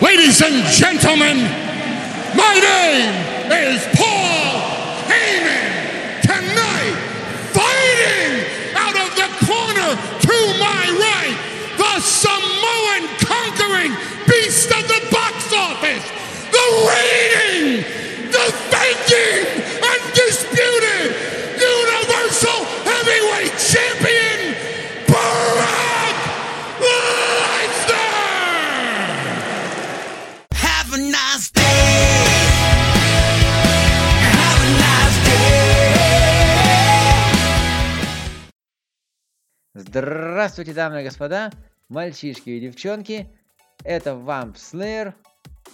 Ladies and gentlemen, my name is Paul Heyman. Tonight, fighting out of the corner to my right, the Samoan conquering beast of the box office, the reigning, defending, undisputed Здравствуйте, дамы и господа, мальчишки и девчонки. Это Вамп Slayer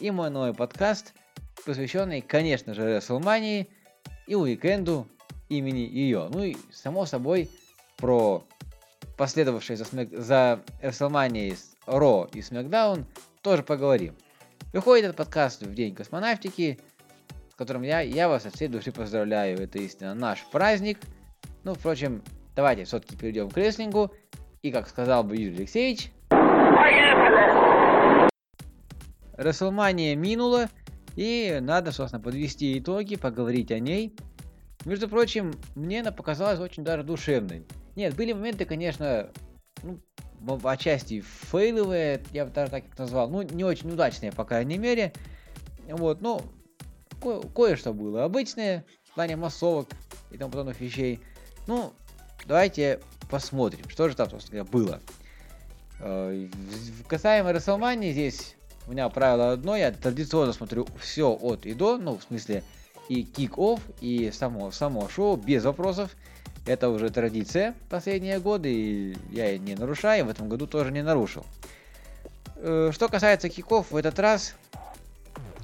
и мой новый подкаст, посвященный, конечно же, WrestleMania и уикенду имени ее. Ну и, само собой, про последовавшие за, Смэк- за с Ро и SmackDown тоже поговорим. Выходит этот подкаст в День космонавтики, с которым я, я вас от всей души поздравляю. Это истинно наш праздник. Ну, впрочем, давайте все-таки перейдем к рестлингу. И, как сказал бы Юрий Алексеевич, Расселмания минула, и надо, собственно, подвести итоги, поговорить о ней. Между прочим, мне она показалась очень даже душевной. Нет, были моменты, конечно, ну, отчасти фейловые, я бы даже так их назвал, ну, не очень удачные, по крайней мере. Вот, ну, ко- кое-что было обычное, в плане массовок и тому подобных вещей. Ну, давайте посмотрим, что же там, собственно было. Э, Касаемо WrestleMania, здесь у меня правило одно, я традиционно смотрю все от и до, ну, в смысле, и kick-off, и само, само шоу, без вопросов. Это уже традиция последние годы, и я не нарушаю, в этом году тоже не нарушил. Э, Что касается киков, в этот раз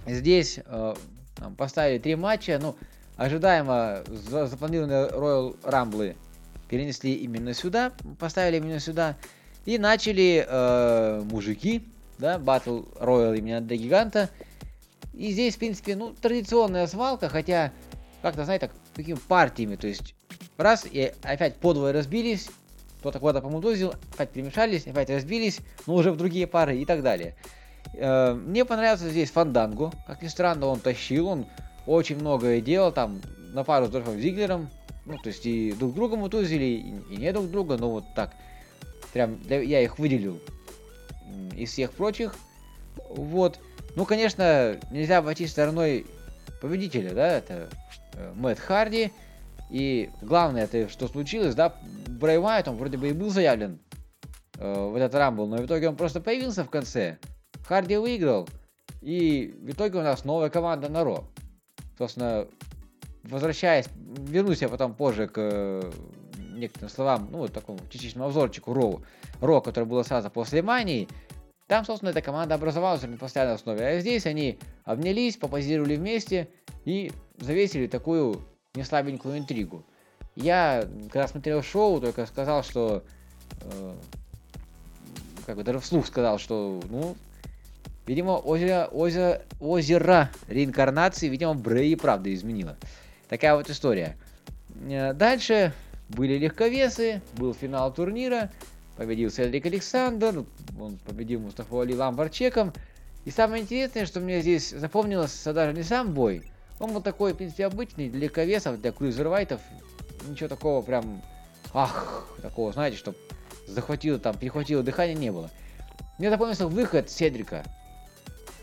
здесь э, нам поставили три матча, ну, ожидаемо за- запланированные Royal Rumble перенесли именно сюда, поставили именно сюда, и начали э, мужики, да, Battle Royal именно до гиганта. И здесь, в принципе, ну, традиционная свалка, хотя, как-то, знаете, так, такими партиями, то есть, раз, и опять подвое разбились, кто-то куда-то помутузил, опять перемешались, опять разбились, но уже в другие пары и так далее. Э, Мне понравился здесь Фанданго, как ни странно, он тащил, он очень многое делал, там, на пару с Дольфом Зиглером, ну, то есть, и друг друга мутузили, и, и не друг друга, но вот так, прям для- я их выделил из всех прочих. Вот. Ну, конечно, нельзя обойти стороной победителя, да, это э, Мэтт Харди. И главное, это что случилось, да, Брэй Уайт, он вроде бы и был заявлен э, в этот рамбл, но в итоге он просто появился в конце. Харди выиграл, и в итоге у нас новая команда на Ро. Собственно, возвращаясь, вернусь я потом позже к э, некоторым словам, ну, вот такому частичному обзорчику Роу, Ро, который было сразу после Мании, там, собственно, эта команда образовалась на постоянной основе. А здесь они обнялись, попозировали вместе и завесили такую неслабенькую интригу. Я, когда смотрел шоу, только сказал, что... э, как бы даже вслух сказал, что, ну, видимо, озеро, озеро, озеро реинкарнации, видимо, Брэй и правда изменило. Такая вот история. Э, Дальше были легковесы, был финал турнира, победил Седрик Александр, он победил Мустафу Али Ламбарчеком. И самое интересное, что мне здесь запомнилось даже не сам бой, он был такой, в принципе, обычный для легковесов, для крузервайтов, ничего такого прям, ах, такого, знаете, что захватило там, перехватило дыхание, не было. Мне запомнился выход Седрика.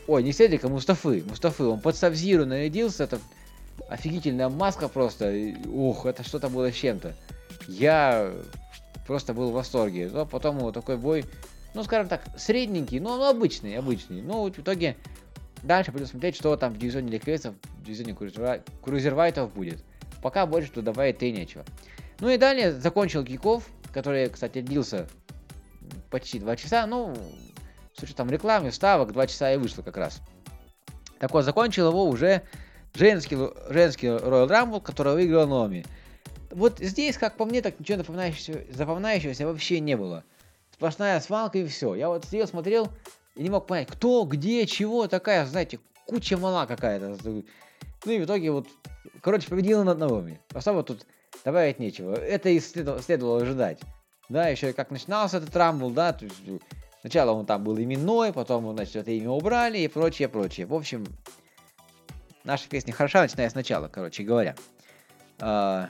Ой, не Седрика, Мустафы. Мустафы, он под Сабзиру нарядился, это офигительная маска просто. Ух, это что-то было с чем-то. Я просто был в восторге. Но потом вот такой бой, ну, скажем так, средненький, но он обычный, обычный. Но вот в итоге дальше будем смотреть, что там в дивизионе легковесов, в дивизионе крузерва- крузервайтов будет. Пока больше тут добавить и нечего. Ну и далее закончил киков, который, кстати, длился почти 2 часа. Ну, с учетом рекламы, вставок, 2 часа и вышло как раз. Так вот, закончил его уже женский, женский Royal Rumble, который выиграл Номи. Вот здесь, как по мне, так ничего запоминающегося, запоминающегося вообще не было. Сплошная свалка и все. Я вот сидел, смотрел и не мог понять, кто, где, чего, такая, знаете, куча мала какая-то. Ну и в итоге вот, короче, победила над Наоми. Особо тут добавить нечего. Это и следовало, следовало ожидать. Да, еще как начинался этот рамбл, да, то есть Сначала он там был именной, потом, значит, это имя убрали и прочее, прочее. В общем, наша песня хороша, начиная сначала, короче говоря. А,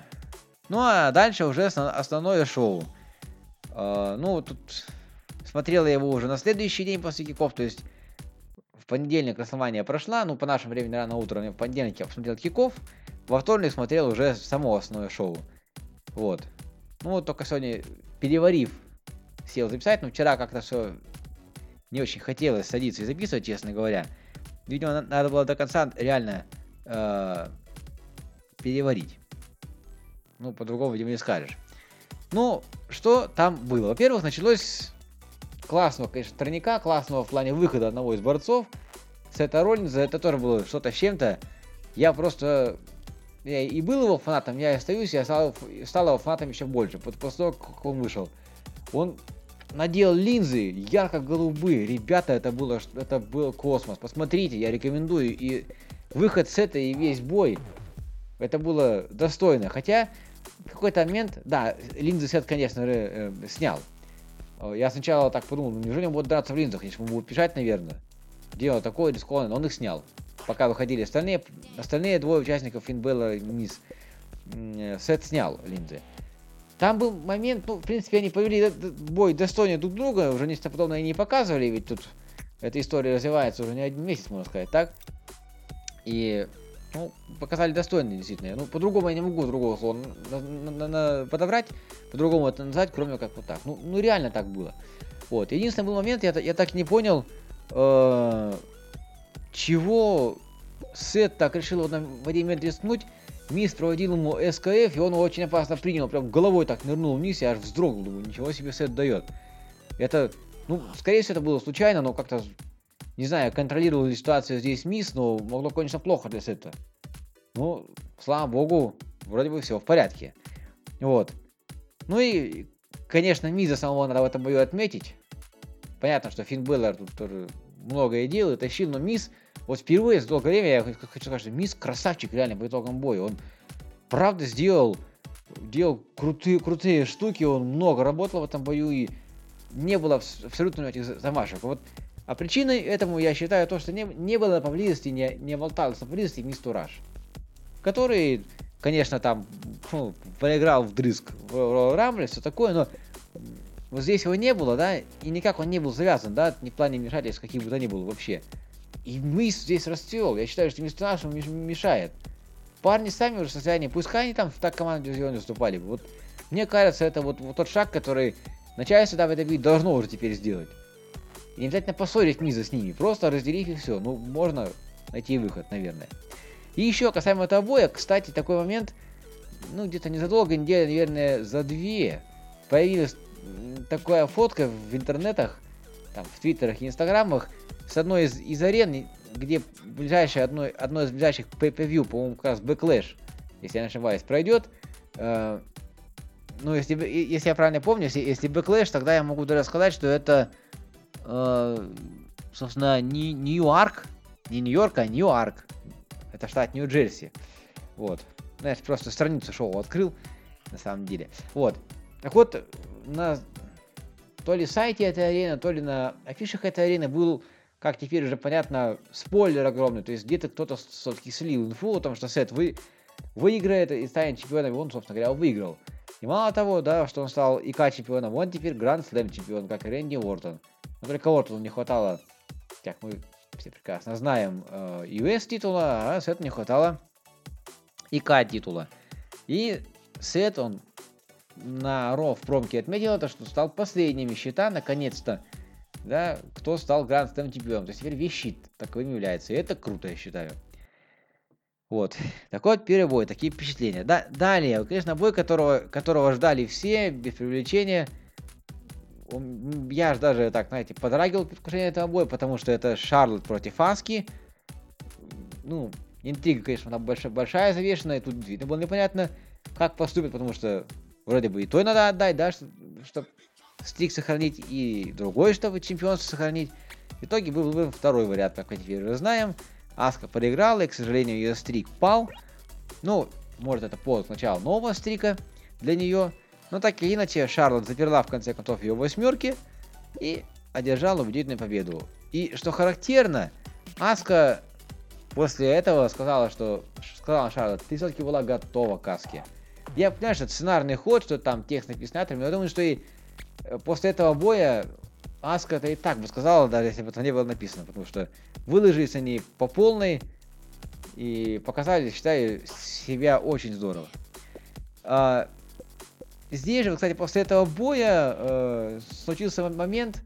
ну, а дальше уже основ- основное шоу. А, ну, тут смотрел я его уже на следующий день после киков, то есть в понедельник Расселмания прошла, ну, по нашему времени рано утром, в понедельник я посмотрел киков, во вторник смотрел уже само основное шоу. Вот. Ну, вот только сегодня, переварив, сел записать, но вчера как-то все не очень хотелось садиться и записывать, честно говоря. Видимо, на- надо было до конца реально э, переварить. Ну, по-другому, видимо, не скажешь. Ну, что там было? Во-первых, началось классного, конечно, турника, классного в плане выхода одного из борцов. Сета Роллинза, это тоже было что-то с чем-то. Я просто... Я и был его фанатом, я и остаюсь, я стал, стал его фанатом еще больше. Вот после того, как он вышел. Он надел линзы ярко-голубые. Ребята, это было, это был космос. Посмотрите, я рекомендую. И выход с этой и весь бой. Это было достойно. Хотя в какой-то момент, да, линзы Сет, конечно же, э, снял. Э, Я сначала так подумал, ну неужели он будет драться в линзах? Конечно, он будет бежать, наверное. Дело такое рискованное, но он их снял. Пока выходили остальные, остальные двое участников Финбелла и Низ. Сет снял линзы. Там был момент, ну, в принципе, они повели бой достойнее друг друга, уже нечто подобное не показывали, ведь тут эта история развивается уже не один месяц, можно сказать, так? И, ну, показали достойно, действительно. Ну, по-другому я не могу другого слова подобрать, по-другому это назвать, кроме как вот так. Ну, ну реально так было. Вот. Единственный был момент, я, я так не понял, э, чего Сет так решил вот на- в один момент рискнуть. Мисс проводил ему СКФ, и он его очень опасно принял, прям головой так нырнул вниз, я аж вздрогнул, думаю, ничего себе Сет дает. Это, ну, скорее всего, это было случайно, но как-то, не знаю, контролировал ли ситуацию здесь Мисс, но могло кончиться плохо для Сета. Ну, слава богу, вроде бы все в порядке. Вот. Ну и, конечно, Миза самого надо в этом бою отметить. Понятно, что Финн Беллар тут тоже многое делал и тащил, но Мисс, вот впервые за долгое время, я хочу сказать, что Мисс красавчик реально по итогам боя. Он правда сделал, делал крутые, крутые штуки, он много работал в этом бою и не было абс- абсолютно этих за- замашек. Вот. А причиной этому я считаю то, что не, не было поблизости, не, не болтался поблизости Мисс Тураж, который, конечно, там ну, проиграл вдрызг в Rumble, все такое, но вот здесь его не было, да, и никак он не был завязан, да, ни в плане вмешательств, каких бы то ни было вообще. И Мисс здесь расцвел. Я считаю, что ему меш- мешает. Парни сами уже в состоянии, пускай они там в так команде дивизионе выступали. Вот мне кажется, это вот, вот тот шаг, который начальство WWE должно уже теперь сделать. И не обязательно поссорить Миза с ними, просто разделить их все. Ну, можно найти выход, наверное. И еще касаемо этого боя, кстати, такой момент, ну, где-то незадолго, недели, наверное, за две, появилась такая фотка в интернетах, там, в твиттерах и инстаграмах, с одной из, из арен, где ближайшее, одно, одно из ближайших pay-per-view, по-моему, как раз Backlash, если я не ошибаюсь, пройдет. Э, ну, если, если я правильно помню, если, если Backlash, тогда я могу даже сказать, что это, э, собственно, не Нью-Арк, не Нью-Йорк, а Нью-Арк. Это штат Нью-Джерси. Вот. Знаешь, просто страницу шоу открыл, на самом деле. Вот. Так вот, на то ли сайте этой арены, то ли на афишах этой арены был, как теперь уже понятно, спойлер огромный. То есть где-то кто-то все-таки слил инфу о том, что Сет вы, выиграет и станет чемпионом, и он, собственно говоря, выиграл. И мало того, да, что он стал ИК чемпионом, он теперь Гранд Слэм чемпион, как и Рэнди Уортон. Но только Уортону не хватало, как мы все прекрасно знаем, э, US титула, а Сету не хватало ИК титула. И Сет, он на Ро в промке отметил это, что стал последним из счета, наконец-то, да, кто стал Гранд Слэм чемпионом. То есть теперь весь щит таковым является. И это круто, я считаю. Вот. Такой вот первый бой, такие впечатления. Да, далее, конечно, бой, которого, которого ждали все, без привлечения. Я аж даже так, знаете, подрагивал в предвкушении этого боя, потому что это Шарлот против Аски. Ну, интрига, конечно, она большая, большая завешенная, тут видно было непонятно, как поступит, потому что вроде бы и той надо отдать, да, чтобы стрик сохранить, и другой, чтобы чемпионство сохранить. В итоге был выбран второй вариант, как мы теперь уже знаем. Аска проиграла, и, к сожалению, ее стрик пал. Ну, может, это повод к началу нового стрика для нее. Но так или иначе, Шарлот заперла в конце концов ее восьмерки. И одержала убедительную победу. И что характерно, Аска после этого сказала, что сказала Шарлот, ты все-таки была готова к Аске. Я понимаю, что это сценарный ход, что там текст написан но я думаю, что и э, после этого боя Аска это и так бы сказала, даже если бы это не было написано, потому что выложились они по полной и показали, считаю, себя очень здорово. А, здесь же, кстати, после этого боя э, случился момент,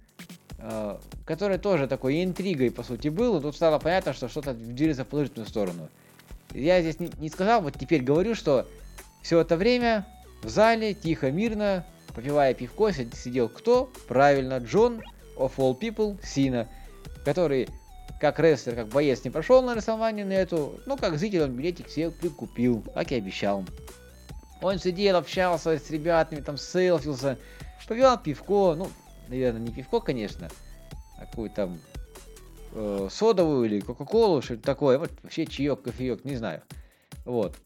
э, который тоже такой интригой, по сути, был. И тут стало понятно, что что-то движется в положительную сторону. Я здесь не, не сказал, вот теперь говорю, что все это время в зале, тихо, мирно, попивая пивко, си- сидел кто? Правильно, Джон of all people, Сина, который как рестлер, как боец не прошел на рисование на эту, ну как зритель он билетик себе прикупил, как и обещал. Он сидел, общался с ребятами, там селфился, попивал пивко, ну, наверное, не пивко, конечно, а какую-то там э, содовую или кока-колу, что-то такое, вот вообще чаек, кофеек, не знаю. Вот.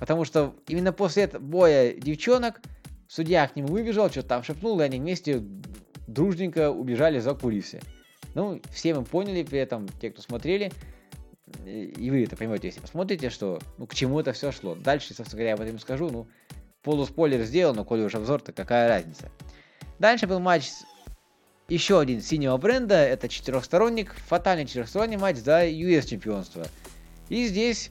Потому что именно после этого боя девчонок судья к нему выбежал, что-то там шепнул, и они вместе дружненько убежали за кулисы. Ну, все мы поняли при этом, те, кто смотрели, и вы это поймете, если посмотрите, что ну, к чему это все шло. Дальше, собственно говоря, я об этом скажу, ну, полуспойлер сделал, но коли уж обзор, то какая разница. Дальше был матч еще один синего бренда, это четырехсторонник, фатальный четырехсторонний матч за US чемпионство. И здесь,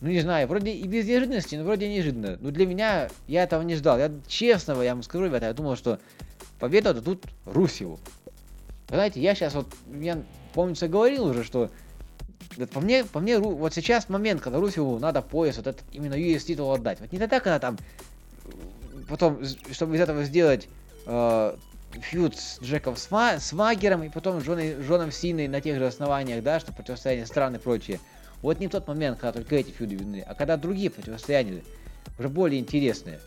ну не знаю, вроде и без неожиданности, но вроде неожиданно. Ну для меня, я этого не ждал. Я честно, я вам скажу, ребята, я думал, что победа дадут Русеву. Вы Знаете, я сейчас вот, я, помнится, говорил уже, что по мне, по мне, вот сейчас момент, когда Русеву надо пояс, вот этот именно US титул отдать. Вот не тогда, когда там, потом, чтобы из этого сделать э, фьюд с Джеком Сма, с Магером и потом Джоной- Джоном Синой на тех же основаниях, да, что противостояние стран и прочее. Вот не тот момент, когда только эти фьюды видны, а когда другие противостояния уже более интересные.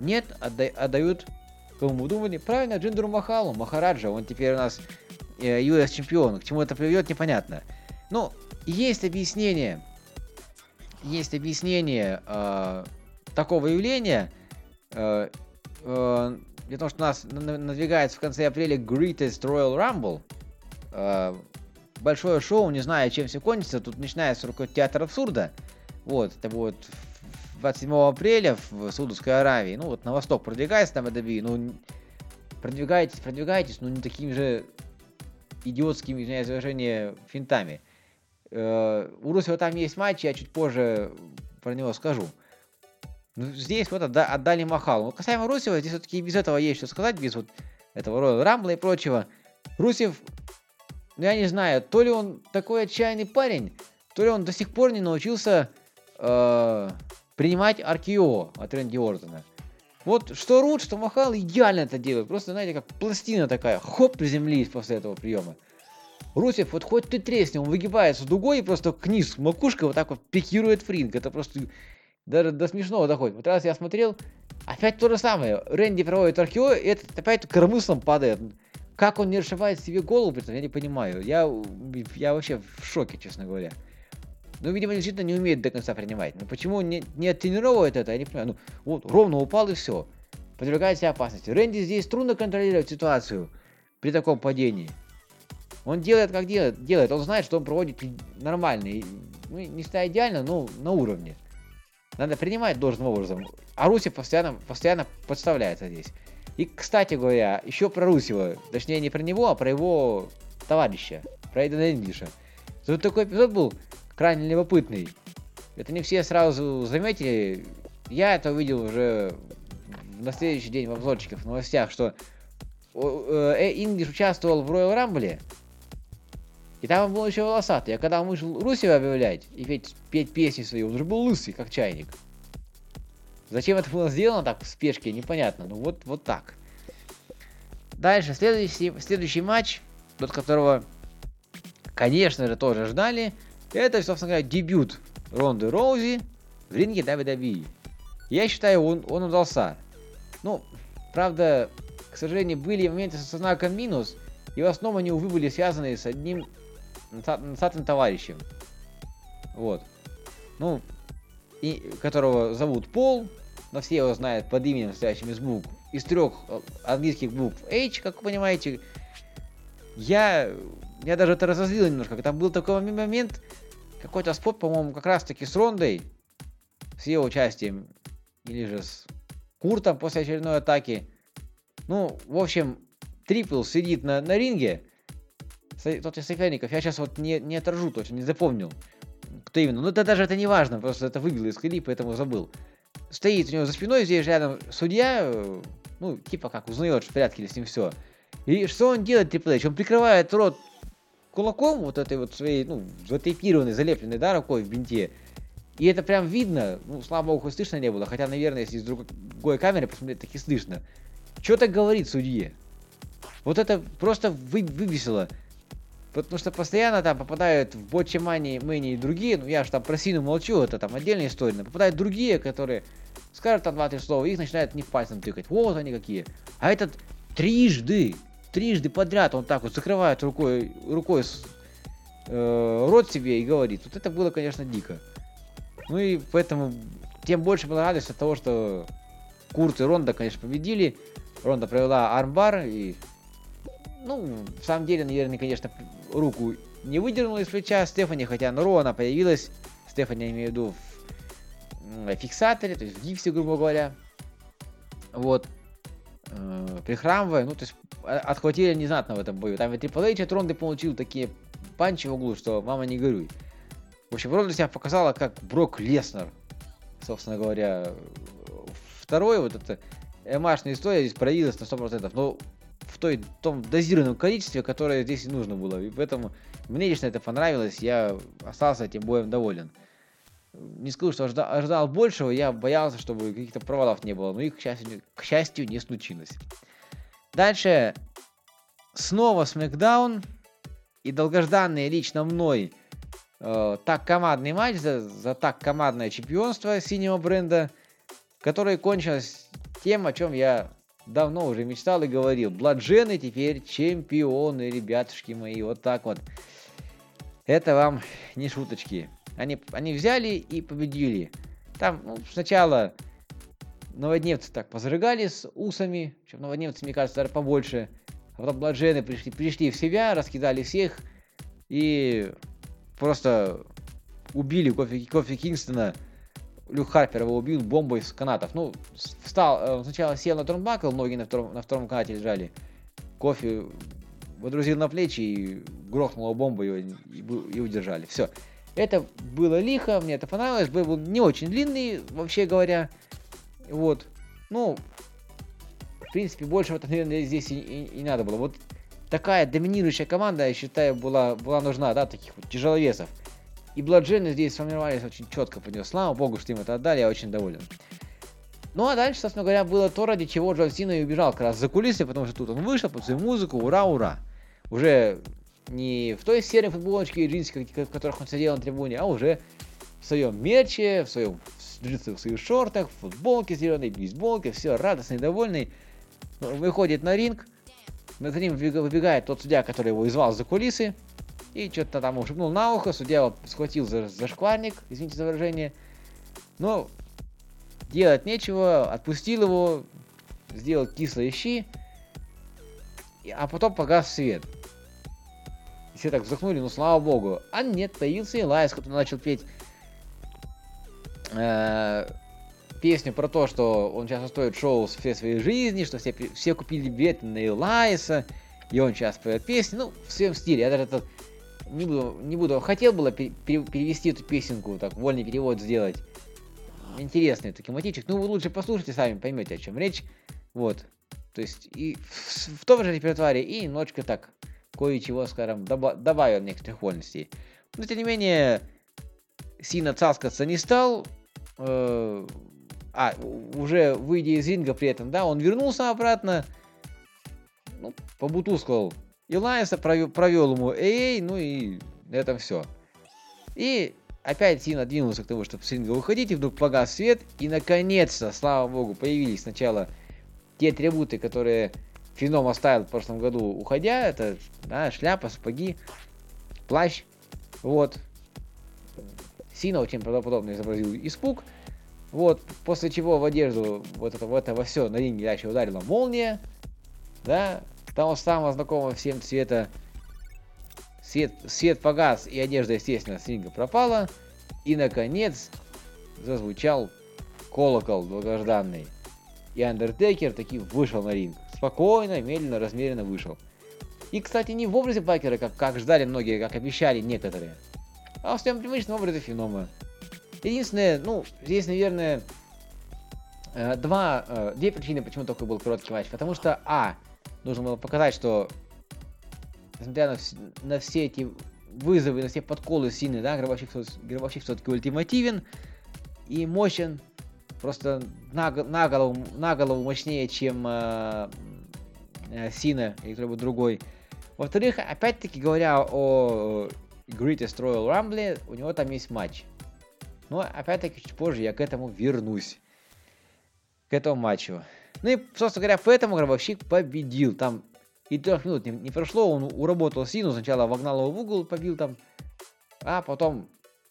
Нет, отда- отдают, кому думали, правильно, Джиндеру Махалу, Махараджа, он теперь у нас э, US чемпион. К чему это приведет, непонятно. Ну, есть объяснение, есть объяснение э, такого явления. Э, э, для того, что у нас на- на- надвигается в конце апреля Greatest Royal Rumble. Э, большое шоу, не знаю, чем все кончится. Тут начинается только театр абсурда. Вот, это будет в- 27 апреля в Саудовской Аравии. Ну, вот на восток продвигается там WWE. Ну, продвигайтесь, продвигайтесь, но не такими же идиотскими, извиняюсь за выражение, финтами. Э, У Русева там есть матч, я чуть позже про него скажу. Ну, здесь вот отда- отдали Махалу. Ну, касаемо Русева, здесь все-таки без этого есть что сказать, без вот этого Royal Rumble и прочего. Русев, ну я не знаю, то ли он такой отчаянный парень, то ли он до сих пор не научился э, принимать RKO от Рэнди Ортона. Вот что Рут, что Махал идеально это делают. Просто, знаете, как пластина такая. Хоп, приземлились после этого приема. Русев, вот хоть ты тресни, он выгибается дугой и просто книз макушкой вот так вот пикирует фринг. Это просто даже до смешного доходит. Вот раз я смотрел, опять то же самое. Рэнди проводит архео, и этот опять коромыслом падает. Как он не расшивает себе голову, при я не понимаю. Я, я вообще в шоке, честно говоря. Ну, видимо, действительно не умеет до конца принимать. Но почему он не, не оттренировывает это, я не понимаю. Ну, вот, ровно упал и все. Подвергает себя опасности. Рэнди здесь трудно контролировать ситуацию при таком падении. Он делает, как делает, делает. Он знает, что он проводит нормально. ну, не всегда идеально, но на уровне. Надо принимать должным образом. А Русев постоянно, постоянно подставляется здесь. И, кстати говоря, еще про Русева. Точнее, не про него, а про его товарища. Про Эйдена Эндиша. Тут такой эпизод был крайне любопытный. Это не все сразу заметили. Я это увидел уже на следующий день в обзорчиках, в новостях, что о, э, Индиш участвовал в Royal Rumble, и там он был еще волосатый. А когда он вышел Русева объявлять и петь, петь песни свои, он уже был лысый, как чайник. Зачем это было сделано так в спешке, непонятно. Ну вот, вот так. Дальше, следующий, следующий матч, от которого, конечно же, тоже ждали. Это, собственно говоря, дебют Ронды Роузи в ринге WWE. Я считаю, он, он удался. Ну, правда, к сожалению, были моменты со знаком минус, и в основном они, увы, были связаны с одним носатым товарищем. Вот. Ну, и, которого зовут Пол, но все его знают под именем, стоящим из букв, из трех э, английских букв H, как вы понимаете. я, я даже это разозлило немножко. Там был такой момент, какой-то спот, по-моему, как раз таки с Рондой, с ее участием, или же с Куртом после очередной атаки. Ну, в общем, Трипл сидит на, на ринге, тот из соперников, я сейчас вот не, не отражу точно, не запомнил, кто именно. Ну, это даже это не важно, просто это выбило из колеи, поэтому забыл. Стоит у него за спиной, здесь рядом судья, э, ну, типа как, узнает, что в порядке ли с ним все. И что он делает, Triple H? Он прикрывает рот кулаком вот этой вот своей, ну, затейпированной, залепленной, да, рукой в бинте. И это прям видно, ну, слава богу, слышно не было, хотя, наверное, если с другой камеры посмотреть, так и слышно. Что так говорит судье? Вот это просто вы, вывесило. Потому что постоянно там попадают в Ботче Мани, Мэни и другие, ну я же там про Сину молчу, это там отдельная история, попадают другие, которые скажут там два-три слова, их начинают не пальцем тыкать, вот они какие. А этот трижды, трижды подряд он так вот закрывает рукой, рукой с- э, рот себе и говорит. Вот это было, конечно, дико. Ну и поэтому тем больше было радость от того, что Курт и Ронда, конечно, победили. Ронда провела армбар и ну, в самом деле, наверное, конечно, руку не выдернула из плеча Стефани, хотя на Ро она появилась. Стефани, я имею в виду, в фиксаторе, то есть в гипсе, грубо говоря. Вот. Э, Прихрамывая, ну, то есть отхватили незнатно в этом бою. Там и Triple H от Ронды получил такие панчи в углу, что мама не горюй. В общем, Ронда себя показала как Брок Леснер, собственно говоря. Второе, вот это эмашная история здесь проявилась на 100%, но той, том дозированном количестве, которое здесь и нужно было. И поэтому мне лично это понравилось, я остался этим боем доволен. Не скажу, что ожида- ожидал большего, я боялся, чтобы каких-то провалов не было, но их, к счастью, к счастью, не случилось. Дальше снова Смакдаун и долгожданный лично мной э, так командный матч за, за так командное чемпионство синего бренда, который кончилось тем, о чем я давно уже мечтал и говорил. Бладжены теперь чемпионы, ребятушки мои, вот так вот. Это вам не шуточки. Они, они взяли и победили. Там ну, сначала новодневцы так позарыгали с усами, чем новодневцы, мне кажется, даже побольше. А потом бладжены пришли, пришли в себя, раскидали всех и просто убили Кофи, Кофи Кингстона. Люк Харпер его убил бомбой с канатов. Ну, встал, э, сначала сел на турнбакл, ноги на втором, на втором канате лежали. Кофе водрузил на плечи и грохнул его бомбой и, и и удержали. Все. Это было лихо, мне это понравилось. Бой был не очень длинный, вообще говоря. Вот. Ну, в принципе, больше вот, наверное, здесь и, и- и надо было. Вот такая доминирующая команда, я считаю, была, была нужна, да, таких вот тяжеловесов. И Бладжены здесь сформировались очень четко под него. Слава богу, что им это отдали, я очень доволен. Ну а дальше, собственно говоря, было то, ради чего Джон Сина и убежал как раз за кулисы, потому что тут он вышел под свою музыку, ура, ура. Уже не в той серой футболочке и джинсе, как- в которых он сидел на трибуне, а уже в своем мерче, в своем в джинсовых своих шортах, в футболке зеленой, бейсболке, все, радостный, довольный. Выходит на ринг, за ним выбега- выбегает тот судья, который его извал за кулисы, и что-то там шепнул на ухо, судья его схватил за, за шкварник, извините за выражение. Но делать нечего, отпустил его, сделал кислые щи, а потом погас свет. Все так вздохнули, ну слава богу. А нет, появился Элайс, который начал петь э, песню про то, что он сейчас устроит шоу всей своей жизни, что все, все купили билеты на Элайса, и он сейчас поет песню, ну, в своем стиле. Я даже это не буду, не буду, хотел было пе- пере- перевести эту песенку, так, вольный перевод сделать. Интересный такой мотивчик. Ну, вы лучше послушайте сами, поймете, о чем речь. Вот. То есть, и в, в том же репертуаре, и немножечко так, кое-чего, скажем, доба- добавил некоторых вольностей. Но, тем не менее, сильно цаскаться не стал. э, а, уже выйдя из ринга при этом, да, он вернулся обратно, ну, побутускал Илайса, провел, провел ему эй, ну и на этом все. И опять Сина двинулся к тому, чтобы с ринга выходить, и вдруг погас свет, и наконец-то, слава богу, появились сначала те атрибуты, которые Феном оставил в прошлом году, уходя, это да, шляпа, сапоги, плащ, вот. Сина очень правдоподобно изобразил испуг, вот, после чего в одежду вот это, в это во все на ринге дальше ударила молния, да, того самого знакомого всем цвета свет, свет погас, и одежда, естественно, с ринга пропала. И, наконец, зазвучал колокол долгожданный. И Андертекер таки вышел на ринг. Спокойно, медленно, размеренно вышел. И, кстати, не в образе Бакера, как, как ждали многие, как обещали некоторые, а в своем привычном образе Фенома. Единственное, ну, здесь, наверное, э, два, э, две причины, почему такой был короткий матч. Потому что, а, нужно было показать, что, несмотря на, вс- на все эти вызовы, на все подколы сильные, да, Гробовщик, Гробовщик все-таки ультимативен и мощен, просто на, на, голову, на голову мощнее, чем э, э, Сина или кто-нибудь другой. Во-вторых, опять-таки говоря о Greatest Royal Rumble, у него там есть матч. Но опять-таки чуть позже я к этому вернусь. К этому матчу. Ну и, собственно говоря, поэтому Гробовщик победил. Там и трех минут не, не прошло, он уработал Сину, сначала вогнал его в угол, побил там, а потом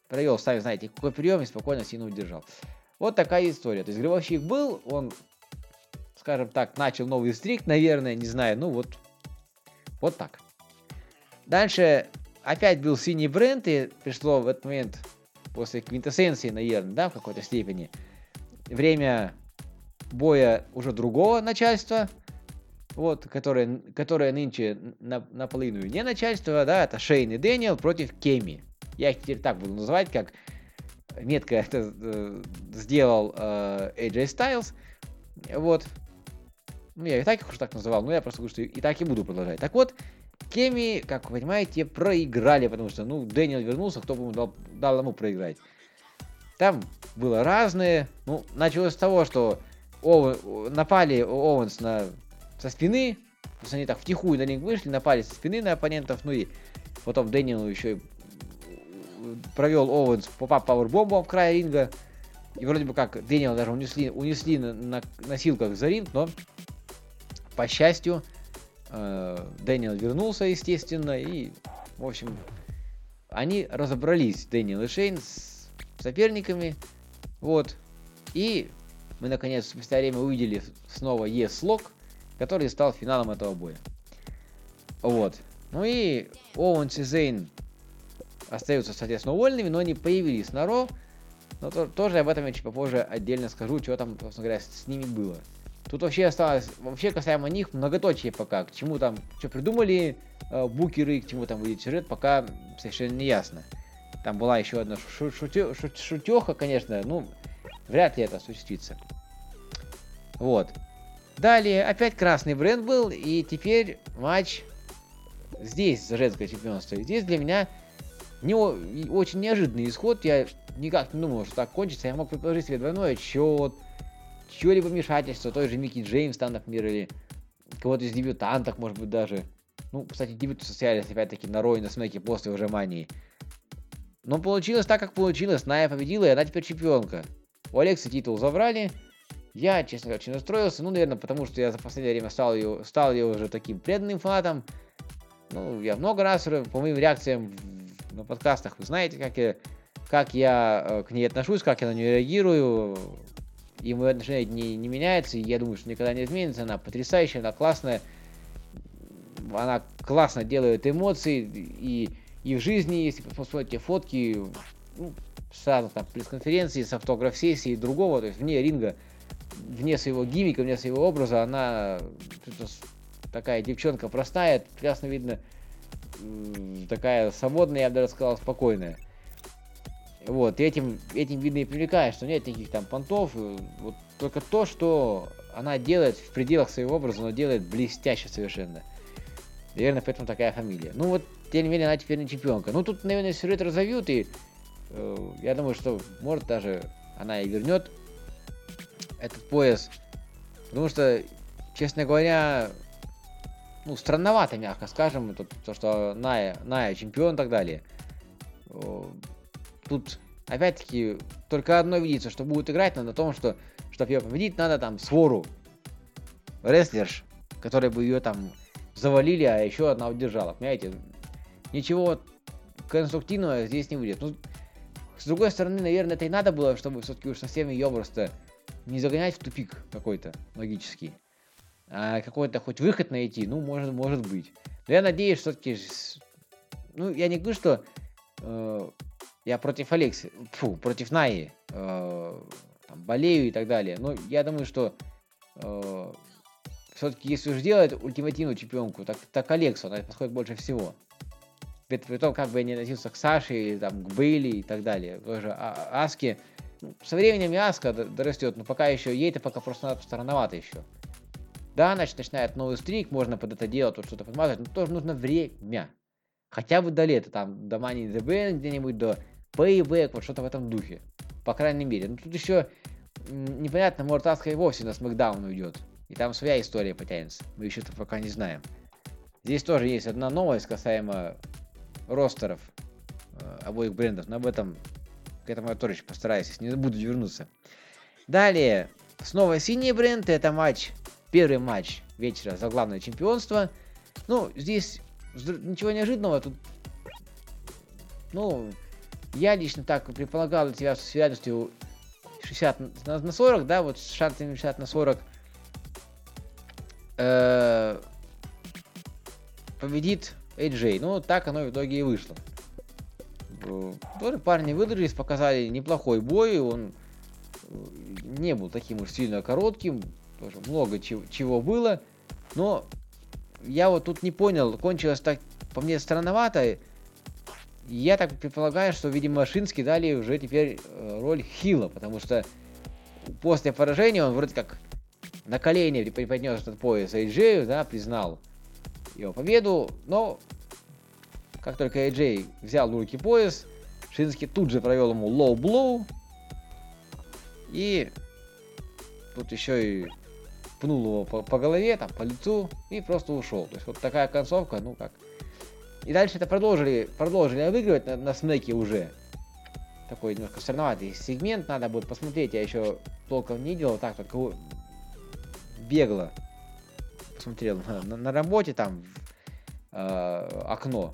провел, сами знаете, какой прием и спокойно Сину удержал. Вот такая история. То есть Гробовщик был, он, скажем так, начал новый стрик, наверное, не знаю, ну вот, вот так. Дальше опять был синий бренд, и пришло в этот момент, после квинтэссенции, наверное, да, в какой-то степени, время боя уже другого начальства, вот, которое, которое нынче на, наполовину не начальство, да, это Шейн и Дэниел против Кеми. Я их теперь так буду называть, как метко это э, сделал э, AJ Styles. Вот. Ну, я и так их уже так называл, но я просто говорю, что и так и буду продолжать. Так вот, Кеми, как вы понимаете, проиграли, потому что, ну, Дэниел вернулся, кто бы ему дал, дал ему проиграть. Там было разное. Ну, началось с того, что Оуэн- напали Оуэнс на, со спины. То есть они так втихую на ринг вышли, напали со спины на оппонентов. Ну и потом Дэниел еще и провел Оуэнс pop-up powerbomb ом в край ринга. И вроде бы как Дэниела даже унесли, унесли на, на носилках за ринг, но по счастью э, Дэниел вернулся, естественно, и, в общем, они разобрались, Дэниел и Шейн, с соперниками, вот, и мы, наконец, спустя время увидели снова Е-слог, который стал финалом этого боя. Вот. Ну и Оуэнс и Зейн остаются, соответственно, уволенными, но они появились на Ро, но то- тоже об этом я чуть попозже отдельно скажу, что там, собственно говоря, с, ними было. Тут вообще осталось, вообще касаемо них, многоточие пока, к чему там, что придумали э, букеры, к чему там выйдет сюжет, пока совершенно не ясно. Там была еще одна шутеха, конечно, ну, вряд ли это осуществится. Вот. Далее, опять красный бренд был, и теперь матч здесь за женское чемпионство. И здесь для меня не очень неожиданный исход. Я никак не думал, что так кончится. Я мог предположить себе двойной отчет, чье-либо вмешательство, той же Микки Джеймс там, например, или кого-то из дебютантов, может быть, даже. Ну, кстати, дебюты состоялись, опять-таки, на Рой, на Смеке после уже мании. Но получилось так, как получилось. Ная победила, и она теперь чемпионка. У Алекса титул забрали. Я, честно говоря, очень расстроился. Ну, наверное, потому что я за последнее время стал ее, стал ее уже таким преданным фанатом. Ну, я много раз по моим реакциям на подкастах, вы знаете, как я, как я э, к ней отношусь, как я на нее реагирую. И мое отношение не, не меняется, и я думаю, что никогда не изменится. Она потрясающая, она классная. Она классно делает эмоции, и, и в жизни, если посмотрите фотки, сразу там пресс-конференции, с автограф-сессии и другого, то есть вне ринга, вне своего гиммика, вне своего образа, она такая девчонка простая, прекрасно видно, такая свободная, я бы даже сказал, спокойная. Вот, и этим, этим видно и привлекает, что нет никаких там понтов, э, вот только то, что она делает в пределах своего образа, но делает блестяще совершенно. Наверное, поэтому такая фамилия. Ну вот, тем не менее, она теперь не чемпионка. Ну тут, наверное, сюжет разовьют, и я думаю, что может даже она и вернет этот пояс. Потому что, честно говоря, ну, странновато, мягко скажем, тут, то, что Ная, Ная чемпион и так далее. О, Тут, опять-таки, только одно видится, что будет играть, но на том, что, чтобы ее победить, надо там свору рестлерш, которые бы ее там завалили, а еще одна удержала. Понимаете? Ничего конструктивного здесь не будет. Ну, с другой стороны, наверное, это и надо было, чтобы все-таки уж совсем ее просто не загонять в тупик какой-то логический. А какой-то хоть выход найти, ну, может, может быть. Но я надеюсь, все-таки ну, я не говорю, что э, я против Алекси, фу, против Наи э, там, болею и так далее. Но я думаю, что э, все-таки если уж делать ультимативную чемпионку, так, так Алексу, она подходит больше всего. При, при том, как бы я не относился к Саше, там, к Бейли и так далее. Тоже а, Аски. Ну, со временем и Аска дорастет, но пока еще ей-то пока просто рановато еще. Да, значит, начинает новый стрик, можно под это дело тут что-то подмазать, но тоже нужно время. Хотя бы до лета, там, до Money in the Bank где-нибудь, до Payback, вот что-то в этом духе. По крайней мере. Ну, тут еще непонятно, может, Аска и вовсе на Смакдаун уйдет. И там своя история потянется. Мы еще это пока не знаем. Здесь тоже есть одна новость касаемо ростеров э, обоих брендов. Но об этом, к этому я тоже еще постараюсь, если не буду вернуться. Далее, снова синий бренд. Это матч, первый матч вечера за главное чемпионство. Ну, здесь ничего неожиданного. Тут, ну, я лично так предполагал для тебя с вероятностью 60 на, на 40, да, вот с шансами 60 на 40 э, победит AJ. Ну, так оно в итоге и вышло. Э, Тоже парни выдрались, показали неплохой бой. Он э, не был таким уж сильно коротким. Тоже много чего, чего было. Но я вот тут не понял, кончилось так, по мне, странновато. Я так предполагаю, что, видимо, Шински дали уже теперь э, роль Хила, потому что после поражения он вроде как на колени преподнес этот пояс AJ, да, признал его победу, но как только AJ взял в руки пояс, Шински тут же провел ему low blow и тут еще и пнул его по, по голове, там, по лицу и просто ушел. То есть вот такая концовка, ну как. И дальше это продолжили, продолжили обыгрывать на, на снеке уже. Такой немножко странноватый сегмент, надо будет посмотреть, я еще толком не делал, так только бегло посмотрел на, на- работе там э, окно,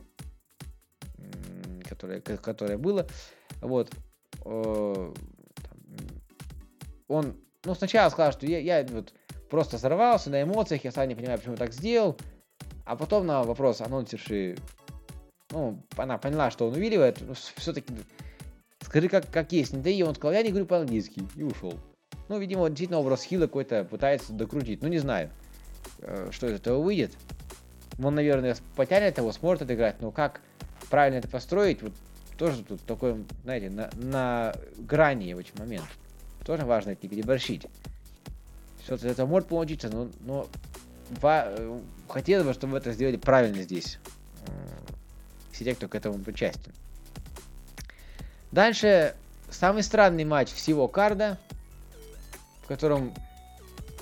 которое, ко- которое было, вот, э, он, ну, сначала сказал, что я, я вот просто взорвался на эмоциях, я сам не понимаю, почему так сделал, а потом на вопрос анонсерши, ну, она поняла, что он увиливает, ну, все-таки скажи, как, как есть, не дай, он сказал, я не говорю по-английски, и ушел. Ну, видимо, действительно образ Хила какой-то пытается докрутить, ну, не знаю, что из этого выйдет. Он, наверное, потянет его, сможет отыграть, но как правильно это построить, вот тоже тут такой, знаете, на, на грани очень момент. Тоже важно это не переборщить. Что-то это может получиться, но, но ва- э, хотелось бы, чтобы это сделали правильно здесь. Э, Все те, кто к этому причастен. Дальше самый странный матч всего карда, в котором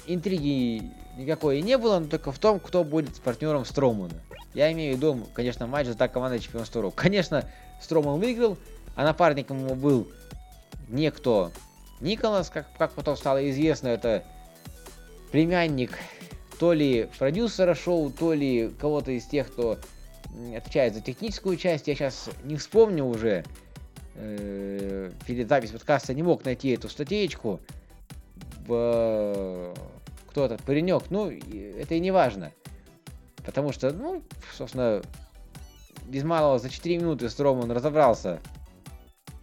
интриги никакой и не было, но только в том, кто будет с партнером Стромана. Я имею в виду, конечно, матч за так команда чемпионства Рок. Конечно, Строман выиграл, а напарником ему был некто Николас, как, как потом стало известно, это племянник то ли продюсера шоу, то ли кого-то из тех, кто отвечает за техническую часть. Я сейчас не вспомню уже. э, перед записью подкаста не мог найти эту статейку. В- Кто этот паренек? Ну, это и не важно. Потому что, ну, собственно, без малого за 4 минуты Строман разобрался,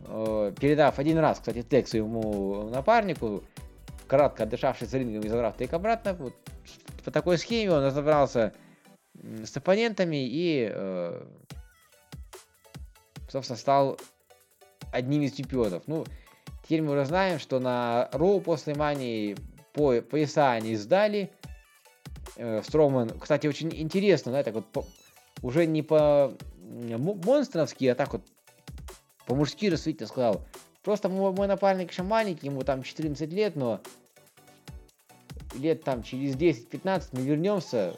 э, передав один раз, кстати, тег своему напарнику, кратко отдышавшись рингом и забрав тейк обратно. Вот по такой схеме он разобрался с оппонентами и, э, собственно, стал одним из чемпионов. Ну, теперь мы уже знаем, что на Роу после Мании по, пояса они сдали. Э, Строман, кстати, очень интересно, да, так вот по- уже не по монстровски, а так вот по-мужски рассудительно сказал. Просто мой, мой напарник еще маленький, ему там 14 лет, но лет там через 10-15 мы вернемся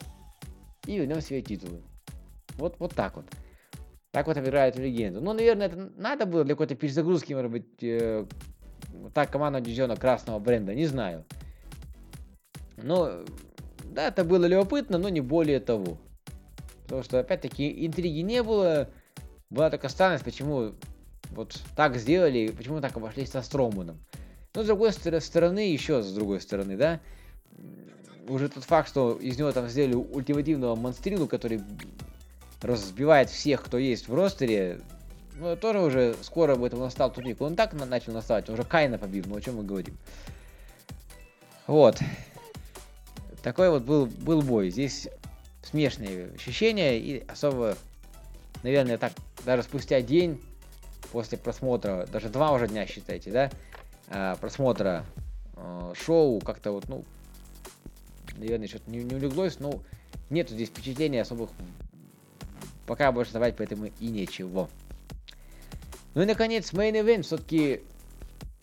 и вернем себе титулы. Вот, вот так вот. Так вот обыграют легенду. Ну, наверное, это надо было для какой-то перезагрузки, может быть, э, так команда дивизиона красного бренда, не знаю. Но, да, это было любопытно, но не более того. Потому что, опять-таки, интриги не было. Была только странность, почему вот так сделали, почему так обошлись со Строманом. Но, с другой стор- стороны, еще с другой стороны, да, уже тот факт, что из него там сделали ультимативного монстрилу, который разбивает всех, кто есть в ростере, ну, тоже уже скоро об этом настал тупик. Он так на- начал наставать, он уже Кайна побил, ну о чем мы говорим. Вот. Такой вот был, был бой. Здесь смешные ощущения и особо, наверное, так, даже спустя день после просмотра, даже два уже дня считайте, да, а, просмотра э, шоу, как-то вот, ну, наверное, что-то не, не улеглось, но нету здесь впечатлений особых, пока больше давать поэтому и нечего. Ну и наконец, main event все-таки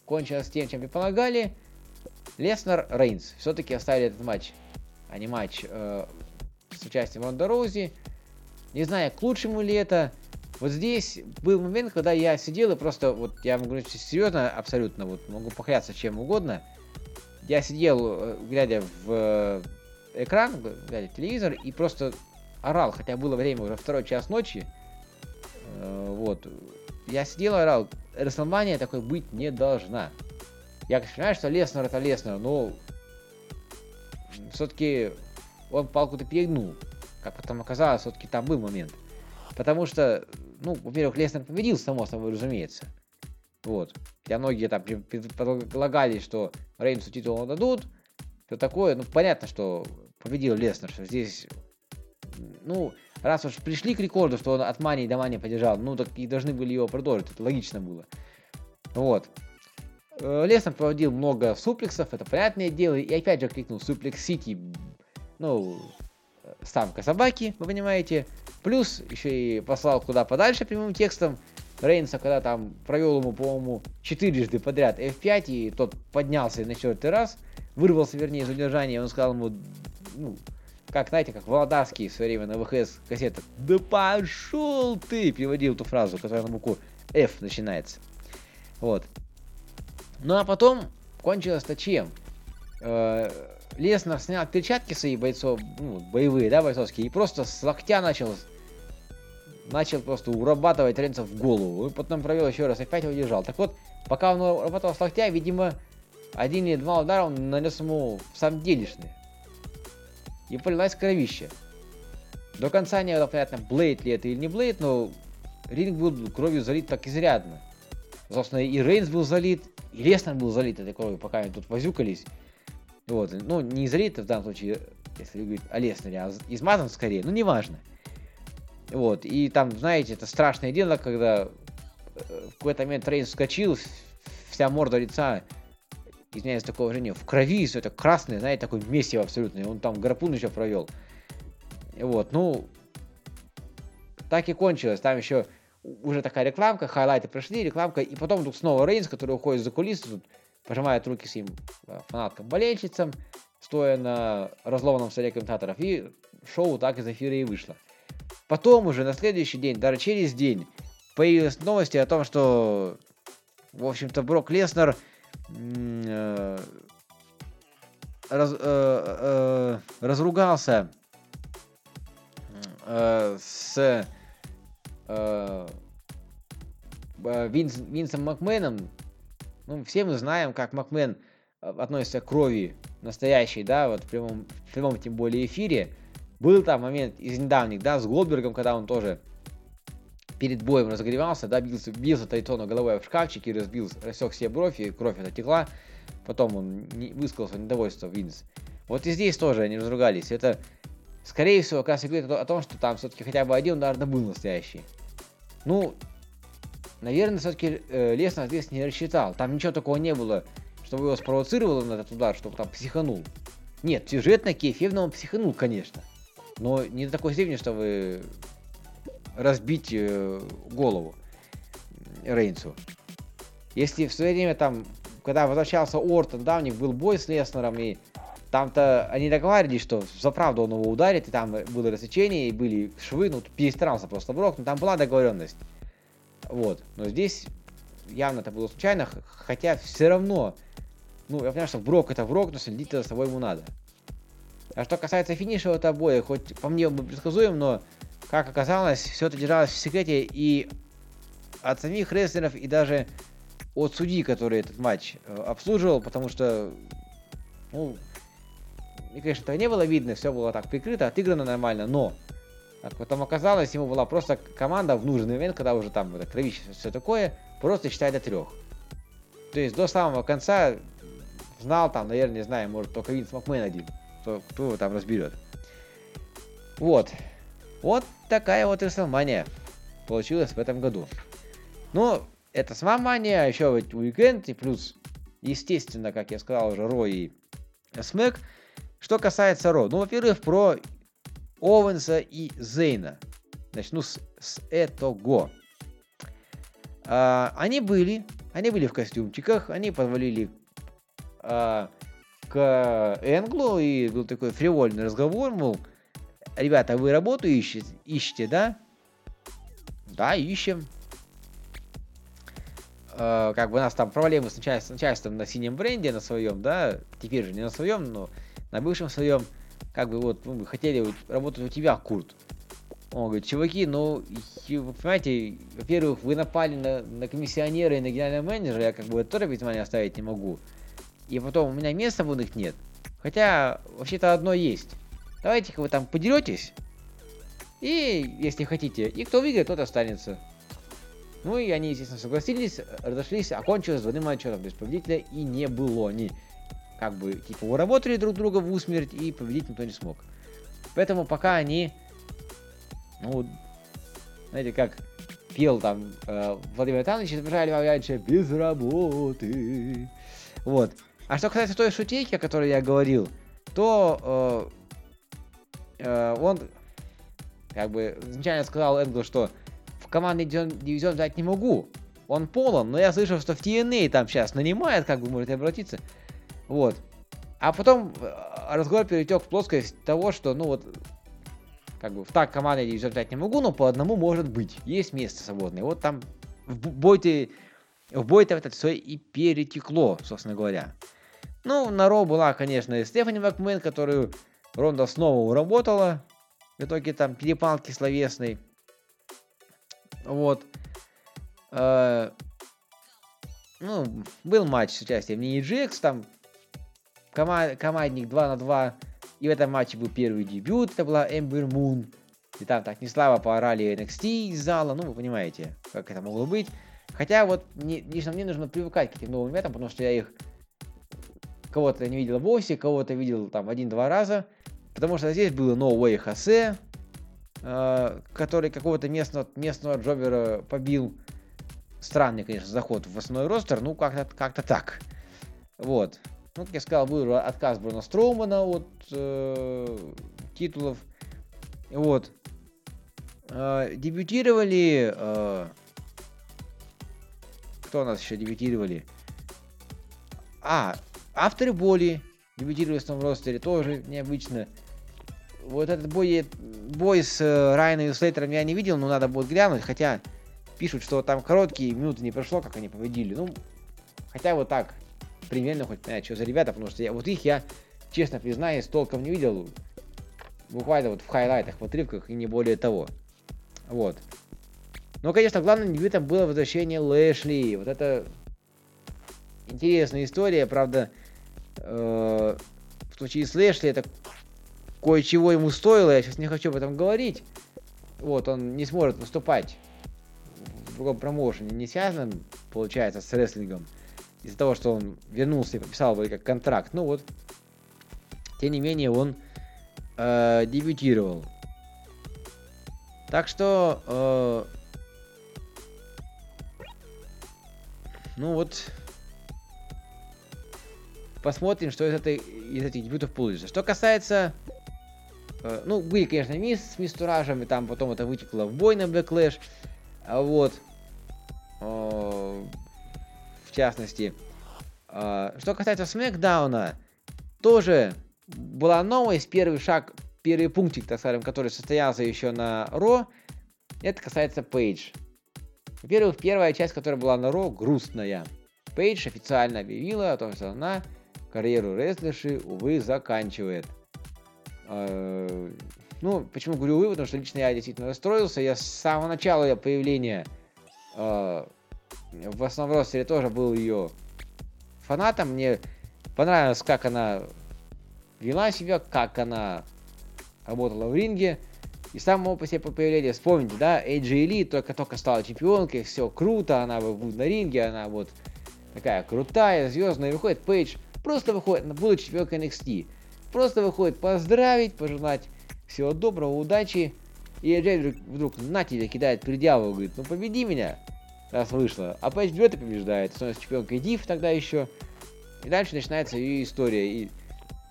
кончилось тем, чем предполагали. Леснер Рейнс все-таки оставили этот матч, а не матч э, с участием Ронда Роузи. Не знаю, к лучшему ли это. Вот здесь был момент, когда я сидел и просто, вот я могу говорить серьезно, абсолютно, вот могу похляться чем угодно. Я сидел, э, глядя в э, экран, глядя в телевизор, и просто орал, хотя было время уже второй час ночи. Э, вот. Я сидел и орал, Расселмания такой быть не должна. Я, конечно, понимаю, что Леснер это Леснер, но все-таки он палку-то перегнул. Как потом оказалось, все-таки там был момент. Потому что, ну, во-первых, Леснер победил, само собой, разумеется. Вот. Хотя многие там пред- предполагали, что Рейнсу титул дадут. Все такое. Ну, понятно, что победил Леснер, что здесь, ну, раз уж пришли к рекорду, что он от Мани до Мани поддержал, ну, так и должны были его продолжить. Это логично было. Вот. Э, Леснер проводил много суплексов, это понятное дело. И опять же кликнул суплекс Сити, ну, самка собаки, вы понимаете. Плюс еще и послал куда подальше прямым текстом. Рейнса, когда там провел ему, по-моему, четырежды подряд F5, и тот поднялся на четвертый раз, вырвался, вернее, из удержания, он сказал ему, ну, как, знаете, как Володарский в свое время на ВХС кассетах, да пошел ты, переводил эту фразу, которая на букву F начинается. Вот. Ну а потом кончилось-то чем? Э, Леснер снял перчатки свои бойцов, ну, боевые, да, бойцовские, и просто с локтя начал начал просто урабатывать Ренца в голову. И потом провел еще раз, опять его держал. Так вот, пока он урабатывал с локтя, видимо, один или два удара он нанес ему в самом делешный. И полилась кровища. До конца не было понятно, Блейд ли это или не Блейд, но ринг был кровью залит так изрядно. Собственно, и Рейнс был залит, и Леснер был залит этой кровью, пока они тут возюкались. Вот, ну, не залит в данном случае, если говорить о Леснере, а измазан скорее, ну, неважно. Вот, и там, знаете, это страшное дело, когда э, в какой-то момент Рейнс вскочил, вся морда лица, извиняюсь, такое выражение, в крови, все это красное, знаете, такое месиво абсолютно, он там гарпун еще провел. Вот, ну, так и кончилось, там еще уже такая рекламка, хайлайты прошли, рекламка, и потом тут снова Рейнс, который уходит за кулисы, тут пожимает руки своим э, фанаткам-болельщицам, стоя на разломанном столе комментаторов, и шоу так из эфира и вышло. Потом уже на следующий день, даже через день, появились новости о том, что, в общем-то, Брок Леснер э, раз- э, э, разругался э, с э, э, Винс- Винсом Макменом. Ну, все мы знаем, как Макмен э, относится к крови настоящей, да, вот в прямом, в прямом тем более эфире. Был там момент из недавних, да, с Голдбергом, когда он тоже перед боем разогревался, да, бился, бился Тайтона головой в шкафчик и разбил, рассек себе бровь, и кровь текла. Потом он не, высказался недовольство Винс. Вот и здесь тоже они разругались. Это, скорее всего, как раз говорит о, том, что там все-таки хотя бы один удар да был настоящий. Ну, наверное, все-таки э, Леснер здесь не рассчитал. Там ничего такого не было, чтобы его спровоцировало на этот удар, чтобы там психанул. Нет, сюжетно кейфевно он психанул, конечно. Но не до такой степени, чтобы разбить э, голову Рейнсу. Если в свое время там, когда возвращался Ортон, да, у них был бой с Леснером, и там-то они договаривались, что за правду он его ударит, и там было рассечение, и были швы, ну, перестарался просто Брок, но там была договоренность. Вот. Но здесь явно это было случайно, хотя все равно, ну, я понимаю, что Брок это Брок, но следить за собой ему надо. А что касается финиша этого боя, хоть по мне он был предсказуем, но, как оказалось, все это держалось в секрете и от самих рестлеров, и даже от судьи, который этот матч э, обслуживал, потому что, ну, мне, конечно, этого не было видно, все было так прикрыто, отыграно нормально, но Как потом оказалось, ему была просто команда в нужный момент, когда уже там это, кровище, все такое, просто считать до трех. То есть до самого конца знал там, наверное, не знаю, может только Винс Макмен один, кто, кто его там разберет. Вот. Вот такая вот WrestleMania получилась в этом году. Ну, это SmackMania, а еще вот уикенд, и плюс, естественно, как я сказал уже, Ро и Смэк. Что касается Ро, ну, во-первых, про Оуэнса и Зейна. Начну с, с этого. А, они были, они были в костюмчиках, они позволили а, к Энглу, и был такой фривольный разговор, мол, ребята, вы работу ищете, ищете, да? Да, ищем. А, как бы у нас там проблемы с, началь- с начальством на синем бренде, на своем, да, теперь же не на своем, но на бывшем своем, как бы вот, бы хотели работать у тебя, Курт. Он говорит, чуваки, ну, вы понимаете, во-первых, вы напали на, на комиссионера и на генерального менеджера, я как бы это тоже без внимания оставить не могу. И потом у меня места в них нет. Хотя, вообще-то одно есть. Давайте-ка вы там подеретесь. И, если хотите, и кто выиграет, тот останется. Ну и они, естественно, согласились, разошлись, окончилось двойным отчетом. То есть победителя и не было. Они как бы, типа, уработали друг друга в усмерть, и победить никто не смог. Поэтому пока они, ну, знаете, как пел там э, Владимир Танович, изображали раньше без работы. Вот. А что касается той шутейки, о которой я говорил, то э, э, он как бы изначально сказал Энглу, что в командный дивизион, взять не могу. Он полон, но я слышал, что в TNA там сейчас нанимает, как бы можете обратиться. Вот. А потом э, разговор перетек в плоскость того, что, ну вот, как бы в так командный дивизион взять не могу, но по одному может быть. Есть место свободное. Вот там в бой-то, в бой-то это все и перетекло, собственно говоря. Ну, на Ро была, конечно, и Стефани Макмен, которую Ронда снова уработала. В итоге там перепалки словесной. Вот. Э, ну, был матч с участием Нини Джекс, там кома- командник 2 на 2. И в этом матче был первый дебют, это была Эмбер Мун. И там так не слабо поорали NXT из зала, ну вы понимаете, как это могло быть. Хотя вот не, лично мне нужно привыкать к этим новым метам, потому что я их кого-то не видел в боксе, кого-то видел там один-два раза. Потому что здесь было No Way Хосе, э, который какого-то местного, местного джобера побил. Странный, конечно, заход в основной ростер, ну как-то как так. Вот. Ну, как я сказал, был отказ Бруно Строумана от э, титулов. Вот. Э, дебютировали... Э, кто у нас еще дебютировали? А, авторы боли дебютировали в новом ростере, тоже необычно. Вот этот бой, бой с э, Райаном и Слейтером я не видел, но надо будет глянуть, хотя пишут, что там короткие минуты не прошло, как они победили. Ну, хотя вот так, примерно хоть понять, что за ребята, потому что я, вот их я, честно признаюсь, толком не видел. Буквально вот в хайлайтах, в отрывках и не более того. Вот. Но, конечно, главным дебютом было возвращение Лэшли. Вот это интересная история, правда, э, в случае с Лэшли это кое-чего ему стоило, я сейчас не хочу об этом говорить. Вот, он не сможет выступать в другом промоушене, не связанном, получается, с рестлингом из-за того, что он вернулся и подписал вроде как контракт. Ну вот, тем не менее, он э, дебютировал. Так что, э, ну вот, посмотрим, что из, этой, из этих дебютов получится. Что касается, э, ну, были, конечно, мисс с мистуражем, и там потом это вытекло в бой на Backlash, а вот, э, частности. А, Что касается Смакдауна, тоже была новость, первый шаг, первый пунктик, так скажем, который состоялся еще на Ро, это касается Пейдж. Во-первых, первая часть, которая была на Ро, грустная. Пейдж официально объявила о том, что она карьеру рестлерши, увы, заканчивает. А, Ну, почему говорю увы, потому что лично я действительно расстроился. Я с самого начала ее появления а, в основном ростере тоже был ее фанатом. Мне понравилось, как она вела себя, как она работала в ринге. И самого по себе появления, вспомните, да, AJ Ли только-только стала чемпионкой, все круто, она будет на ринге, она вот такая крутая, звездная, выходит Пейдж, просто выходит, будучи чемпионкой NXT, просто выходит поздравить, пожелать всего доброго, удачи, и AJ вдруг, вдруг на тебе кидает предъяву, говорит, ну победи меня, раз вышла, а берет и побеждает, становится чемпионкой Див тогда еще, и дальше начинается ее история, и